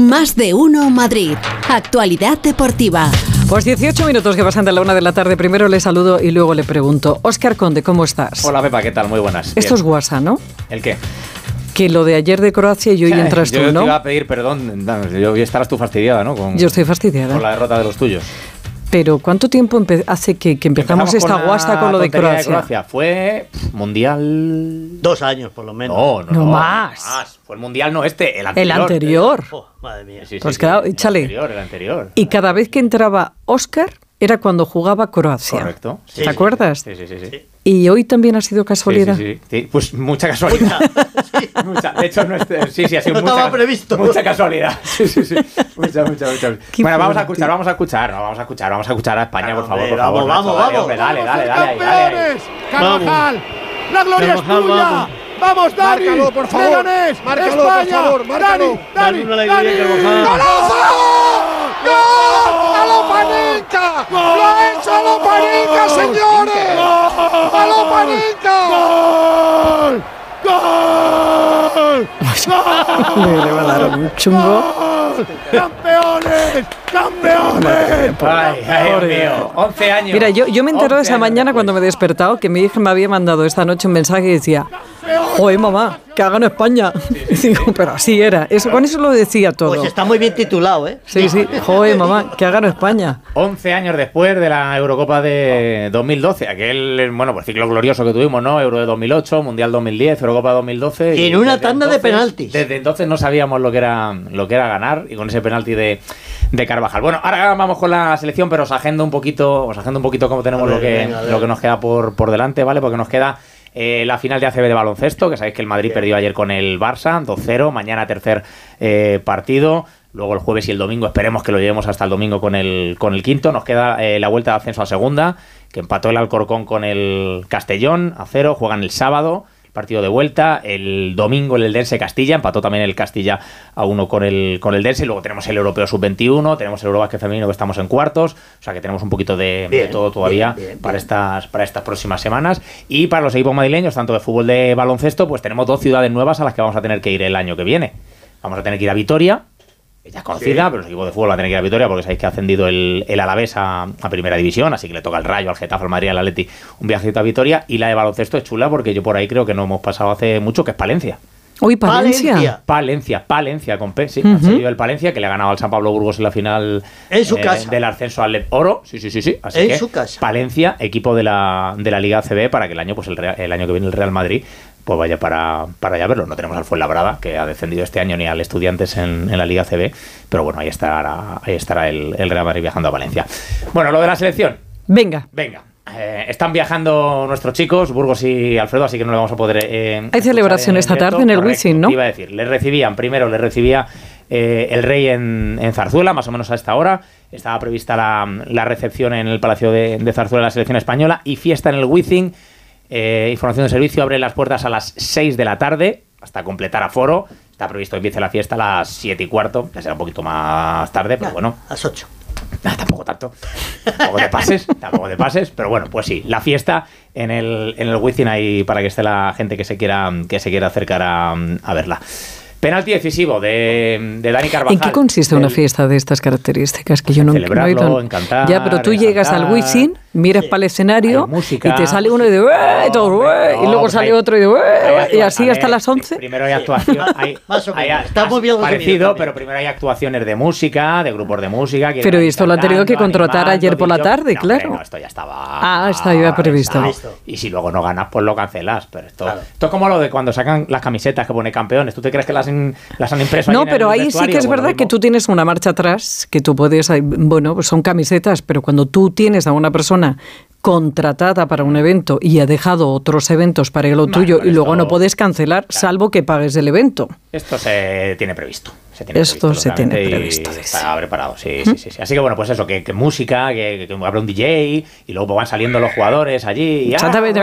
Más de uno Madrid. Actualidad deportiva. Pues 18 minutos que pasan de la una de la tarde. Primero le saludo y luego le pregunto. Óscar Conde, ¿cómo estás? Hola Pepa, ¿qué tal? Muy buenas. Esto es WhatsApp, ¿no? ¿El qué? Que lo de ayer de Croacia y hoy entras yo tú, ¿no? te iba a pedir perdón. Yo estarás tú fastidiada, ¿no? Con, Yo estoy fastidiada. Con la derrota de los tuyos. Pero ¿cuánto tiempo empe- hace que, que empezamos, esta guasta con lo de Croacia? Fue pff, mundial. Dos años, por lo menos. No, no, No no, más. Fue el mundial, no este, el El anterior. anterior. Oh, madre mía. Sí, sí, Pues sí, claro, el échale. anterior, el anterior. Y cada vez que entraba Óscar era cuando jugaba Croacia. Correcto. Sí, ¿Te sí, acuerdas? Sí, sí, sí. sí. Y hoy también ha sido casualidad. sí, sí, sí. Pues mucha casualidad. Mucha. De hecho, no es- sí, sí, ha sido No mucha, estaba previsto. Mucha casualidad. Sí, sí, sí. Mucha, mucha, mucha. Qué Bueno, vamos a escuchar, vamos a escuchar, no, vamos a escuchar, vamos a escuchar a España, por favor, por favor. vamos, Nacho, vamos, dale, vamos. hombre, dale, dale, ¡Vamos a dale, dale! ¡Carvajal! ¡La gloria es tuya! vamos. ¡Vamos, Dani! Márcalo, por favor. ¡Leganés! Márcalo, por ¡España! favor, márcalo. ¡Dani! ¡Dani! ¡A lo Panenka! ¡Lo ha hecho a lo Panenka, señores! ¡A lo Panenka! ¡Gol! ¡Gol! Le, le va a dar un chungo. ¡Campeones! ¡Campeones! Ay, ay, mío. 11 años. Mira, yo, yo me entero 11 esa mañana cuando me he despertado que mi hija me había mandado esta noche un mensaje y decía, joder mamá, que hagan España. Y digo, pero así era. Eso, con eso lo decía todo. Pues está muy bien titulado, ¿eh? Sí, sí, joder mamá, que hagan España. 11 años después de la Eurocopa de 2012, aquel, bueno, pues ciclo glorioso que tuvimos, ¿no? Euro de 2008, Mundial 2010, Eurocopa 2012. Y en una tanda de penaltis. Desde entonces no sabíamos lo que era, lo que era ganar y con ese penalti de, de Carvajal. Bueno, ahora vamos con la selección, pero os agendo un poquito, os agendo un poquito cómo tenemos ver, lo, que, venga, lo que nos queda por, por delante, ¿vale? Porque nos queda eh, la final de ACB de baloncesto, que sabéis que el Madrid perdió ayer con el Barça, 2-0, mañana tercer eh, partido. Luego el jueves y el domingo, esperemos que lo llevemos hasta el domingo con el, con el quinto. Nos queda eh, la vuelta de ascenso a segunda, que empató el Alcorcón con el Castellón a cero. Juegan el sábado, partido de vuelta. El domingo el Dense Castilla, empató también el Castilla a uno con el, con el Dense. Luego tenemos el Europeo Sub-21, tenemos el Eurobasket Femenino que estamos en cuartos. O sea que tenemos un poquito de, todo todavía bien, bien, para. Estas, para estas próximas semanas. Y para los equipos madrileños, tanto de fútbol de baloncesto, pues tenemos dos ciudades nuevas a las que vamos a tener que ir el año que viene. Vamos a tener que ir a Vitoria, ya es conocida, pero los equipos de fútbol van a tener que ir a Vitoria porque sabéis que ha ascendido el, el Alavés a, a Primera División, así que le toca al Rayo, al Getafe, al Madrid, al Atleti un viajecito a Vitoria. Y la de baloncesto es chula porque yo por ahí creo que no hemos pasado hace mucho, que es Palencia. Hoy Palencia. Palencia. Palencia, Palencia con P, sí. Ha salido el Palencia que le ha ganado al San Pablo Burgos en la final En su casa. del ascenso al Oro. Sí, sí, sí, sí. Así En que su casa. Palencia, equipo de la, de la Liga ACB para que el año, pues el, Real- el año que viene el Real Madrid pues vaya para, para allá a verlo. No tenemos al Fuenlabrada, que ha descendido este año, ni al Estudiantes en, en la Liga ACB, pero bueno, ahí estará, ahí estará el, el Real Madrid viajando a Valencia. Bueno, lo de la selección. Venga, Venga. eh, están viajando nuestros chicos, Burgos y Alfredo, así que no le vamos a poder. eh, escuchar celebración esta directo. tarde en el Correcto. Wizzing, ¿no? Iba a decir, le recibían, primero le recibía eh, el rey en, en Zarzuela, más o menos a esta hora. Estaba prevista la, la recepción en el Palacio de, de Zarzuela de la selección española y fiesta en el Wizzing. Eh, información de servicio abre las puertas a las 6 de la tarde hasta completar aforo. Está previsto que empiece la fiesta a las 7 y cuarto, ya será un poquito más tarde, pero bueno, A las 8. Ah, tampoco tanto. Tampoco te pases, tampoco te pases. Pero bueno, pues sí, la fiesta en el, en el Wizzing ahí para que esté la gente que se quiera, que se quiera acercar a, a verla. Penalti decisivo de, de Dani Carvajal. ¿en qué consiste una fiesta de estas características? Que yo no, no he Celebrarlo, oído- encantar, Ya, pero tú llegas al. Wizzing, miras para el escenario Hay música, y te sale uno y de y todo, y luego sale hay- otro y de hay y así hasta las 11. Primero hay actuación. Hay, Más o hay- menos. Está muy bien parecido, pero primero hay actuaciones de música, de grupos de música. que Pero esto lo han tenido que contratar animando, ayer por la tarde, No, hombre, claro. no, esto ya estaba. Ah, ya previsto. Y si luego no ganas, pues lo cancelas. Pero esto, Claro. esto es como lo de cuando sacan las camisetas que pone campeones. ¿Tú te crees que las, han- las han impreso? No, pero ahí sí que es verdad que tú tienes una marcha atrás, que tú puedes, bueno, pues son camisetas, pero cuando tú tienes a una persona contratada para un evento y ha dejado otros eventos para lo tuyo y luego no puedes cancelar, salvo que pagues el evento. Esto se tiene previsto. se tiene Esto previsto, se tiene previsto. Está preparado, sí, sí, sí, sí. Así que bueno, pues eso, que, que música, que, que habrá un DJ y luego van saliendo los jugadores allí. Y, Exactamente.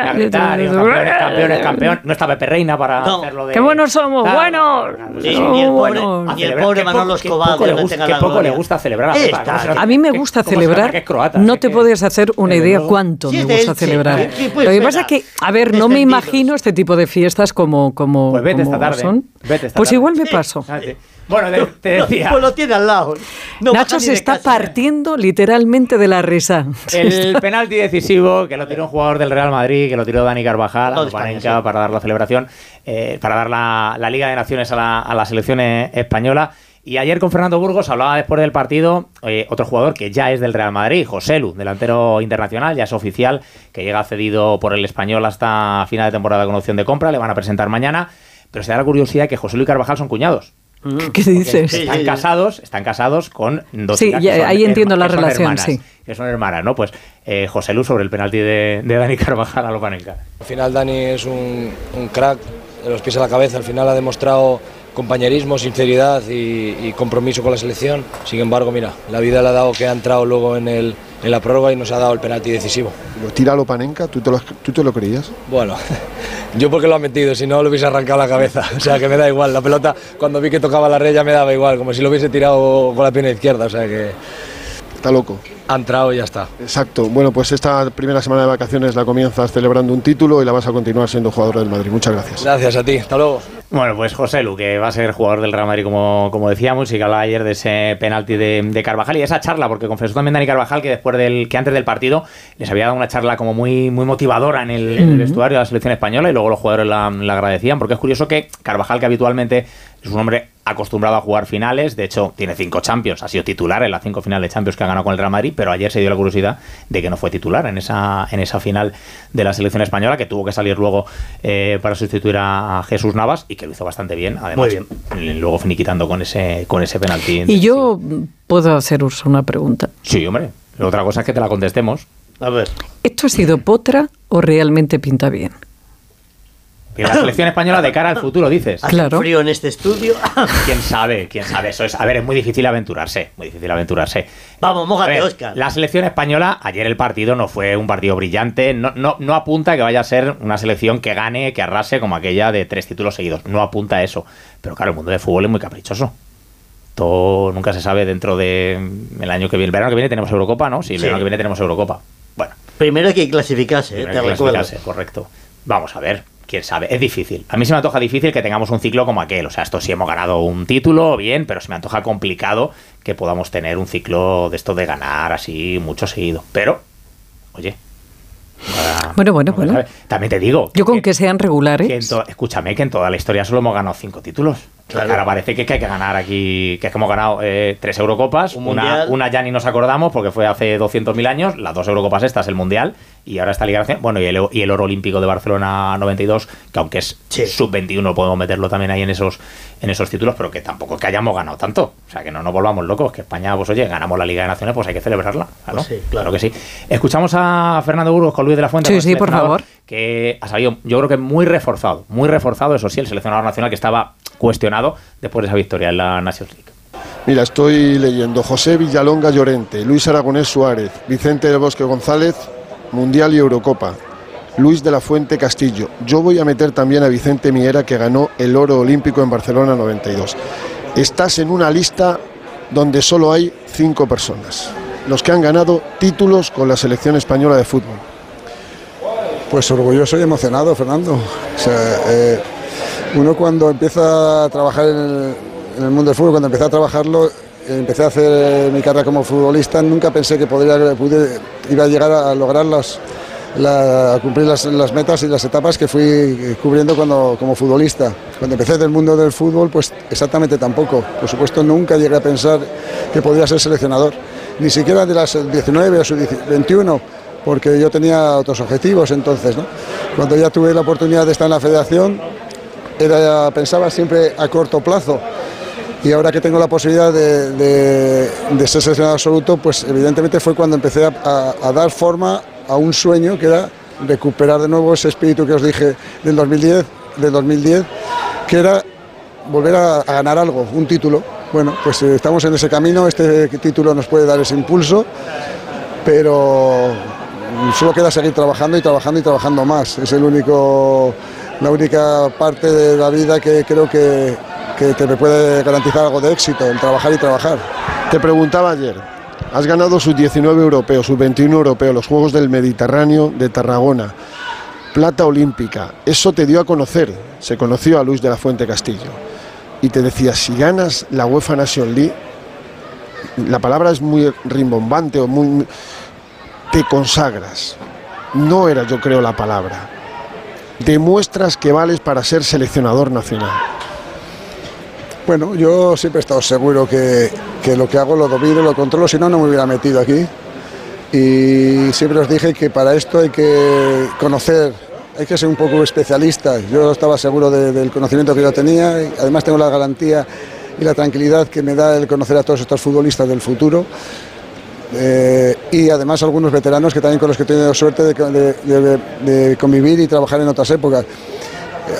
Y campeones, campeones, campeón. No está Pepe Reina para No. hacerlo de. ¡Qué buenos somos! Tal. ¡Buenos! Pues Sí, eso. y el pobre, bueno. y el pobre Manolo poco- qué Escobar, poco le poco le gusta celebrar a. A mí me ¿Qué- gusta celebrar. que es croata? no te puedes hacer una idea cuánto me gusta celebrar. ¿Qué- qué Lo que pasa es que, a ver, no me imagino este tipo de fiestas como, como, Pues vete como esta tarde, son. vete esta pues tarde. igual me paso. Fíjate. Bueno, te, te decía. Pues lo tiene al lado. No Nacho se está casa. partiendo literalmente de la risa. El penalti decisivo que lo tiró un jugador del Real Madrid, que lo tiró Dani Carvajal No, a España, sí. para dar la celebración, eh, para dar la, la Liga de Naciones a la, a la selección eh, española. Y ayer con Fernando Burgos hablaba después del partido eh, otro jugador que ya es del Real Madrid, José Lu, delantero internacional, ya es oficial, que llega cedido por el español hasta final de temporada con opción de compra, le van a presentar mañana. Pero se da la curiosidad que José Lu y Carvajal son cuñados. ¿Qué dices? Están casados, están casados con dos Sí, chicas ya- que son ahí entiendo herma- la que son relación, hermanas, sí. Que son hermanas, ¿no? Pues eh, José Lu sobre el penalti de, de Dani Carvajal a Lopanenka. Al final Dani es un, un crack de los pies a la cabeza, al final ha demostrado compañerismo, sinceridad y, y compromiso con la selección. Sin embargo, mira, la vida le ha dado que ha entrado luego en, el, en la prórroga y nos ha dado el penalti decisivo. Lo tira Lopanenka, ¿tú te lo, ¿tú te lo creías? Bueno, yo porque lo ha metido, si no lo hubiese arrancado la cabeza. O sea que me da igual, la pelota cuando vi que tocaba la red ya me daba igual, como si lo hubiese tirado con la pierna izquierda. O sea que Está loco. ha entrado y ya está. Exacto. Bueno, pues esta primera semana de vacaciones la comienzas celebrando un título y la vas a continuar siendo jugador del Madrid. Muchas gracias. Gracias a ti, hasta luego. Bueno, pues José Lu, que va a ser jugador del Real Madrid, como, como decíamos, y que hablaba ayer de ese penalti de, de Carvajal y de esa charla, porque confesó también Dani Carvajal que después del que antes del partido les había dado una charla como muy, muy motivadora en el, en el vestuario de la selección española y luego los jugadores la, la agradecían, porque es curioso que Carvajal, que habitualmente es un hombre acostumbrado a jugar finales, de hecho tiene cinco Champions, ha sido titular en las cinco finales de Champions que ha ganado con el Real Madrid, pero ayer se dio la curiosidad de que no fue titular en esa, en esa final de la selección española, que tuvo que salir luego eh, para sustituir a Jesús Navas y que lo hizo bastante bien, además Muy luego finiquitando con ese, con ese penalti. Y yo puedo haceros una pregunta. Sí, hombre. Otra cosa es que te la contestemos. A ver. ¿Esto ha sido potra o realmente pinta bien? Y la selección española de cara al futuro, dices. Hace Claro. frío en este estudio. ¿Quién sabe? ¿Quién sabe? Eso es, a ver, es muy difícil aventurarse. Muy difícil aventurarse. Vamos, A mójate, ver, Oscar. La selección española, ayer el partido no fue un partido brillante. No, no, no apunta a que vaya a ser una selección que gane, que arrase como aquella de tres títulos seguidos. No apunta a eso. Pero claro, el mundo del fútbol es muy caprichoso. Todo nunca se sabe dentro de mm, el año que viene. El verano que viene tenemos Eurocopa, ¿no? Sí, el Sí. verano que viene tenemos Eurocopa. Bueno, Primero hay que clasificarse, eh, Primero te hay que recuerdo. clasificarse, correcto. Vamos a ver, quién sabe. Es difícil. A mí se me antoja difícil que tengamos un ciclo como aquel. O sea, esto sí hemos ganado un título, bien, pero se me antoja complicado que podamos tener un ciclo de esto de ganar así mucho seguido. Pero, oye. ahora- Bueno, bueno, bueno. También te digo. Yo con que sean que regulares. to- escúchame, que en toda la historia solo hemos ganado cinco títulos. Claro. Ahora parece que, que hay que ganar aquí, que es que hemos ganado eh, tres Eurocopas, Un una, una ya ni nos acordamos porque fue hace 200.000 años, las dos Eurocopas estas, el Mundial, y ahora esta Liga Nacional, bueno, y el, y el oro olímpico de Barcelona 92, que aunque es Sí. sub-21 podemos meterlo también ahí en esos, en esos títulos, pero que tampoco es que hayamos ganado tanto, o sea, que no nos volvamos locos, que España, pues oye, ganamos la Liga de Naciones, pues hay que celebrarla, claro, Pues sí, claro. que sí. Escuchamos a Fernando Burgos con Luis de la Fuente, Sí, sí, por seleccionador, favor. Que ha salido, yo creo que muy reforzado, muy reforzado, eso sí, el seleccionador nacional que estaba cuestionado después de esa victoria en la Nations League. Mira, estoy leyendo José Villalonga Llorente, Luis Aragonés Suárez, Vicente del Bosque González, Mundial y Eurocopa, Luis de la Fuente Castillo. Yo voy a meter también a Vicente Miera que ganó el oro olímpico en Barcelona 92. Estás en una lista donde solo hay cinco personas, los que han ganado títulos con la selección española de fútbol. Pues orgulloso y emocionado, Fernando. O sea, eh, uno cuando empieza a trabajar en el, mundo del fútbol, cuando empecé a trabajarlo, empecé a hacer eh, mi carrera como futbolista, nunca pensé que podría, iba a llegar a lograr las, la- a cumplir las, las metas y las etapas que fui cubriendo cuando, como futbolista. Cuando empecé del mundo del fútbol, pues exactamente tampoco. Por supuesto, nunca llegué a pensar que podía ser seleccionador, ni siquiera de las 19 o sus 21 porque yo tenía otros objetivos entonces. Cuando ya tuve la oportunidad de estar en la federación, era, pensaba siempre a corto plazo. Y ahora que tengo la posibilidad de, de- ser seleccionado absoluto, pues evidentemente fue cuando empecé a, dar forma a un sueño que era recuperar de nuevo ese espíritu que os dije del 2010, del 2010 que era volver a, a ganar algo, un título. Bueno, pues eh, estamos en ese camino, este título nos puede dar ese impulso, pero solo queda seguir trabajando y trabajando y trabajando más. Es el único, la única parte de la vida que creo que, que te puede garantizar algo de éxito, el trabajar y trabajar. Te preguntaba ayer, has ganado sus 19 europeos, sus 21 europeos, los Juegos del Mediterráneo de Tarragona, plata olímpica. Eso te dio a conocer, se conoció a Luis de la Fuente Castillo. y te decía, si ganas la UEFA Nation League, la palabra es muy rimbombante o muy... te consagras. No era, yo creo, la palabra. Demuestras que vales para ser seleccionador nacional. Bueno, yo siempre he estado seguro que, que lo que hago lo domino, lo controlo, si no, no me hubiera metido aquí. Y siempre os dije que para esto hay que conocer, hay que ser un poco especialista. Yo estaba seguro de- del conocimiento que yo tenía, y además tengo la garantía y la tranquilidad que me da el conocer a todos estos futbolistas del futuro. Eh, y además algunos veteranos que también con los que he tenido suerte de, convivir y trabajar en otras épocas.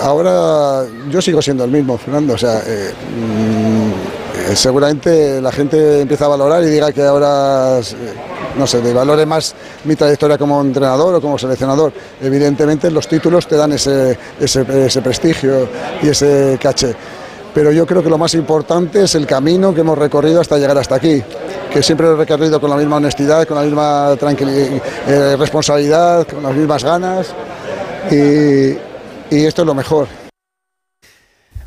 Ahora yo sigo siendo el mismo, Fernando. O sea, eh, mm, eh, seguramente la gente empieza a valorar y diga que ahora, eh, no sé, valore más mi trayectoria como entrenador o como seleccionador. Evidentemente los títulos te dan ese, ese, ese prestigio y ese caché. Pero yo creo que lo más importante es el camino que hemos recorrido hasta llegar hasta aquí, que siempre lo he recorrido con la misma honestidad, con la misma tranquilidad, responsabilidad, con las mismas ganas. Y, y esto es lo mejor.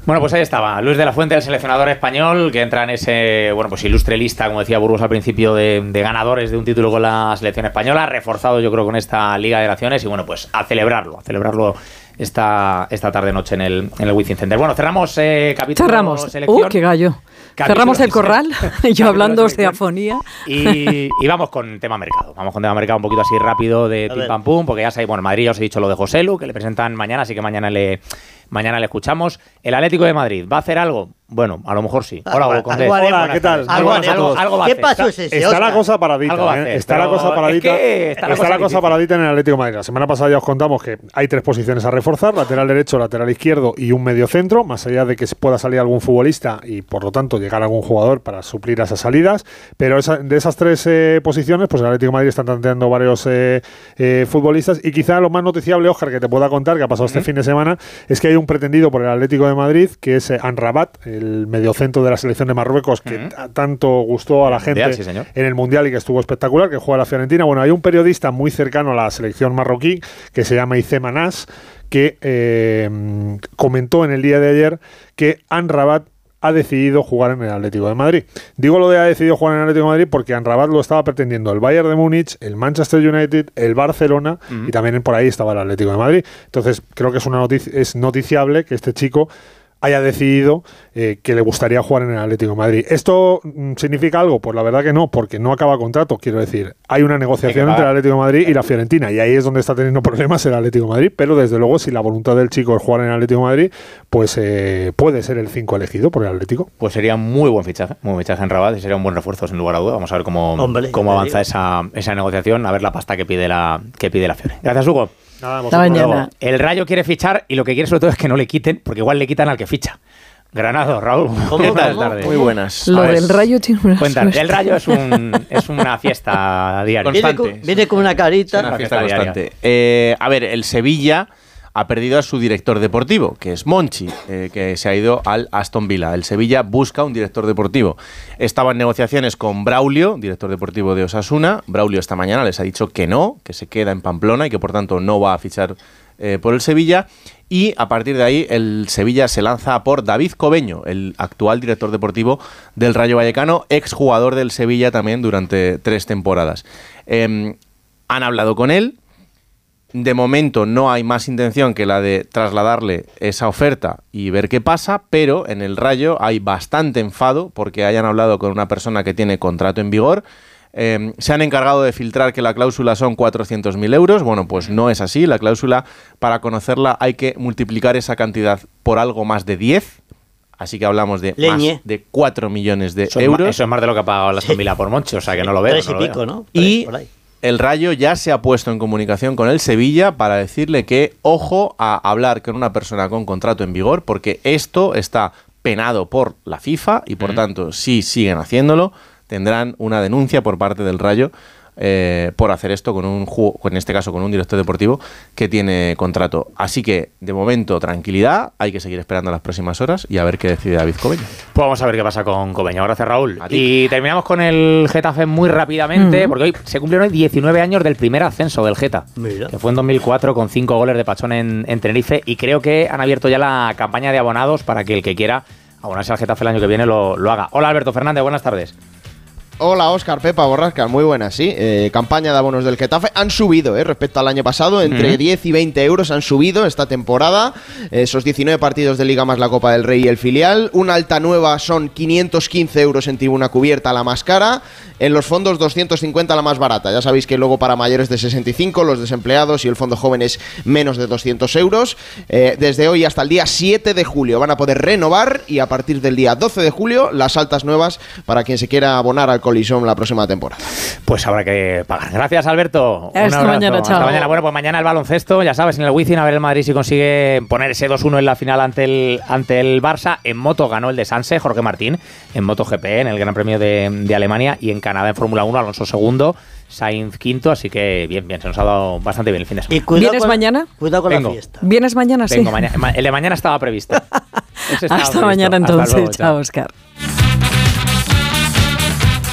Bueno, pues ahí estaba, Luis de la Fuente, el seleccionador español, que entra en ese, bueno, pues ilustre lista, como decía Burgos al principio, de, de ganadores de un título con la selección española, reforzado yo creo con esta Liga de Naciones, y bueno, pues a celebrarlo, a celebrarlo esta, esta tarde-noche en el, en el Wizzing Center. Bueno, cerramos eh, capítulo Cerramos. selección. ¡Uh, qué gallo! Cerramos el corral, yo hablando de afonía. Y, y vamos con tema mercado. Vamos con tema mercado un poquito así rápido de pim pam pum, porque ya sabéis, bueno, en Madrid ya os he dicho lo de José Lu, que le presentan mañana, así que mañana le, mañana le escuchamos. El Atlético de Madrid, ¿va a hacer algo? Bueno, a lo mejor sí. Hola, Algo- Hugo Condés. algo haremos. Buenas ¿qué tal? Algo, a algo- todos. algo va a ¿Qué pasó ese Está la cosa paradita, Algo va a ¿eh? está la cosa es paradita. que está la cosa paradita en el Atlético de Madrid. La semana pasada ya os contamos que hay tres posiciones a reforzar: lateral derecho, lateral izquierdo y un medio centro. Más allá de que se pueda salir algún futbolista y por lo tanto llegar algún jugador para suplir esas salidas. Pero esa- de esas tres eh, posiciones, pues el Atlético de Madrid está tanteando varios eh, eh, futbolistas. Y quizá lo más noticiable, Oscar, que te pueda contar, que ha pasado este fin de semana, es que hay un pretendido por el Atlético de Madrid, que es eh, Anrabat, el mediocentro de la selección de Marruecos, que tanto gustó a la gente Mundial, sí, señor. en el Mundial y que estuvo espectacular, que juega la Fiorentina. Bueno, hay un periodista muy cercano a la selección marroquí que se llama Ice Manás, que eh, comentó en el día de ayer que Anrabat ha decidido jugar en el Atlético de Madrid. Digo lo de ha decidido jugar en el Atlético de Madrid porque Anrabat lo estaba pretendiendo el Bayern de Múnich, el Manchester United, el Barcelona y también por ahí estaba el Atlético de Madrid. Entonces creo que es una noticia, es noticiable que este chico haya decidido eh, que le gustaría jugar en el Atlético de Madrid. ¿Esto mm, significa algo? Pues la verdad que no, porque no acaba contrato, quiero decir. Hay una negociación entre el. Atlético de Madrid y la Fiorentina, y ahí es donde está teniendo problemas el Atlético de Madrid, pero desde luego si la voluntad del chico es jugar en el Atlético de Madrid, pues eh, puede ser el 5 elegido por el Atlético. Pues sería muy buen fichaje, muy buen fichaje en Rabat y sería un buen refuerzo sin lugar a duda. Vamos a ver cómo, Hombre, cómo avanza esa, esa negociación, a ver la pasta que pide la, que pide la Fiore. Gracias, Hugo. Nada, Hasta mañana. El Rayo quiere fichar y lo que quiere sobre todo es que no le quiten, porque igual le quitan al que ficha. Granado, Raúl. ¿Cómo, tardes. Muy buenas. Lo ver, del rayo tiene una Cuéntanos, suerte. el Rayo es, un, es una fiesta diaria. Viene con, viene con una carita. Una fiesta fiesta constante. Eh, a ver, el Sevilla ha perdido a su director deportivo, que es Monchi, eh, que se ha ido al Aston Villa. El Sevilla busca un director deportivo. Estaba en negociaciones con Braulio, director deportivo de Osasuna. Braulio esta mañana les ha dicho que no, que se queda en Pamplona y que por tanto no va a fichar eh, por el Sevilla. Y a partir de ahí el Sevilla se lanza por David Cobeño, el actual director deportivo del Rayo Vallecano, exjugador del Sevilla también durante tres temporadas. Em, han hablado con él, de momento no hay más intención que la de trasladarle esa oferta y ver qué pasa, pero en el Rayo hay bastante enfado porque hayan hablado con una persona que tiene contrato en vigor. Eh, se han encargado de filtrar que la cláusula son 400.000 euros. Bueno, pues no es así. La cláusula, para conocerla, hay que multiplicar esa cantidad por algo más de 10. Así que hablamos de Leñe. más de 4 millones de Eso es, euros. ma- eso es más de lo que ha pagado la Villa por Monchi, o sea que no lo veo. Tres no y veo. pico, ¿no? Y Por ahí. El Rayo ya se ha puesto en comunicación con el Sevilla para decirle que ojo a hablar con una persona con contrato en vigor, porque esto está penado por la FIFA y por tanto, si siguen haciéndolo, tendrán una denuncia por parte del Rayo eh, por hacer esto con un ju- en este caso con un director deportivo que tiene contrato. Así que, de momento, tranquilidad, hay que seguir esperando las próximas horas y a ver qué decide David Cobeño. Pues vamos a ver qué pasa con Cobeño. Gracias, Raúl. Y terminamos con el Getafe muy rápidamente, porque hoy se cumplieron hoy 19 años del primer ascenso del Geta, Mira. que fue en 2004 con 5 goles de Pachón en, en Tenerife. Y creo que han abierto ya la campaña de abonados para que el que quiera abonarse al Getafe el año que viene lo, lo haga. Hola Alberto Fernández, buenas tardes. Hola, Oscar, Pepa, Borrasca, muy buenas, sí. Eh, campaña de abonos del Getafe. Han subido, eh, respecto al año pasado, entre Ujú. 10 y 20 euros han subido esta temporada. Esos 19 partidos de Liga más la Copa del Rey y el filial. Una alta nueva son 515 euros en tribuna cubierta, la más cara. En los fondos 250 la más barata. Ya sabéis que luego para mayores de 65, los desempleados y el fondo joven es menos de 200 euros. Eh, desde hoy hasta el día 7 de julio van a poder renovar y a partir del día 12 de julio las altas nuevas para quien se quiera abonar al Coliseum la próxima temporada. Pues habrá que pagar. Gracias, Alberto. Hasta mañana, Hasta chao. mañana. Bueno, pues mañana el baloncesto, ya sabes, en el Wizzing a ver el Madrid si consigue poner ese 2-1 en la final ante el, ante el Barça. En moto ganó el de Sanse, Jorge Martín, en MotoGP, en el Gran Premio de, de Alemania. Y en Canadá, en Fórmula 1, Alonso segundo, Sainz quinto. Así que bien, bien, se nos ha dado bastante bien el fin de semana. Y cuidado ¿Vienes con- mañana? Cuidado con Vengo. la fiesta. ¿Vienes mañana? Sí. Vengo mañana. El de mañana estana previsto. Estaba Hasta previsto. mañana Hasta entonces. luego, chao, Oscar.